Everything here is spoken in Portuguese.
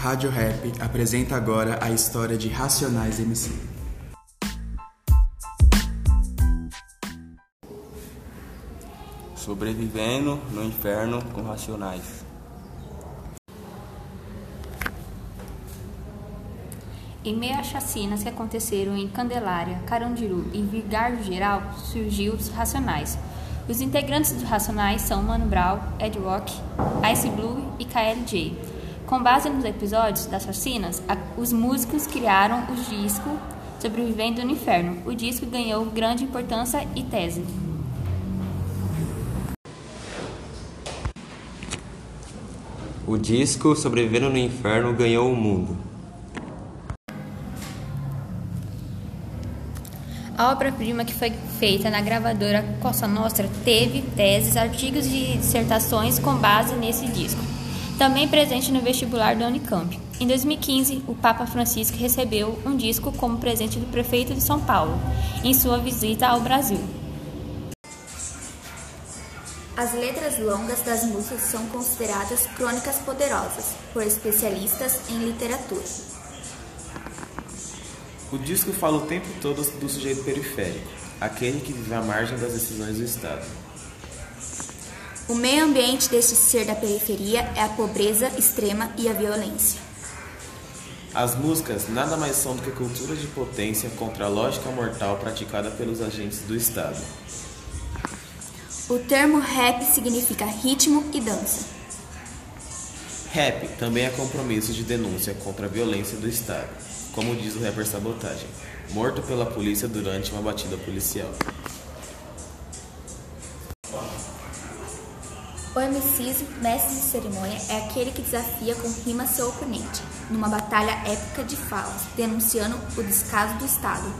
Rádio Rap apresenta agora a história de Racionais MC. Sobrevivendo no inferno com Racionais. Em meio às chacinas que aconteceram em Candelária, Carandiru e Vigário Geral, surgiu os Racionais. Os integrantes dos Racionais são Mano Brown, Ed Rock, Ice Blue e KLJ. Com base nos episódios das chacinas, os músicos criaram o disco Sobrevivendo no Inferno. O disco ganhou grande importância e tese. O disco Sobrevivendo no Inferno ganhou o mundo. A obra-prima que foi feita na gravadora Costa Nostra teve teses, artigos e dissertações com base nesse disco. Também presente no vestibular da Unicamp. Em 2015, o Papa Francisco recebeu um disco como presente do prefeito de São Paulo, em sua visita ao Brasil. As letras longas das músicas são consideradas crônicas poderosas por especialistas em literatura. O disco fala o tempo todo do sujeito periférico, aquele que vive à margem das decisões do Estado. O meio ambiente deste ser da periferia é a pobreza extrema e a violência. As músicas nada mais são do que culturas de potência contra a lógica mortal praticada pelos agentes do Estado. O termo rap significa ritmo e dança. Rap também é compromisso de denúncia contra a violência do Estado, como diz o rapper Sabotagem, morto pela polícia durante uma batida policial. O MCs, mestre de cerimônia, é aquele que desafia com rima seu oponente, numa batalha épica de falas, denunciando o descaso do Estado.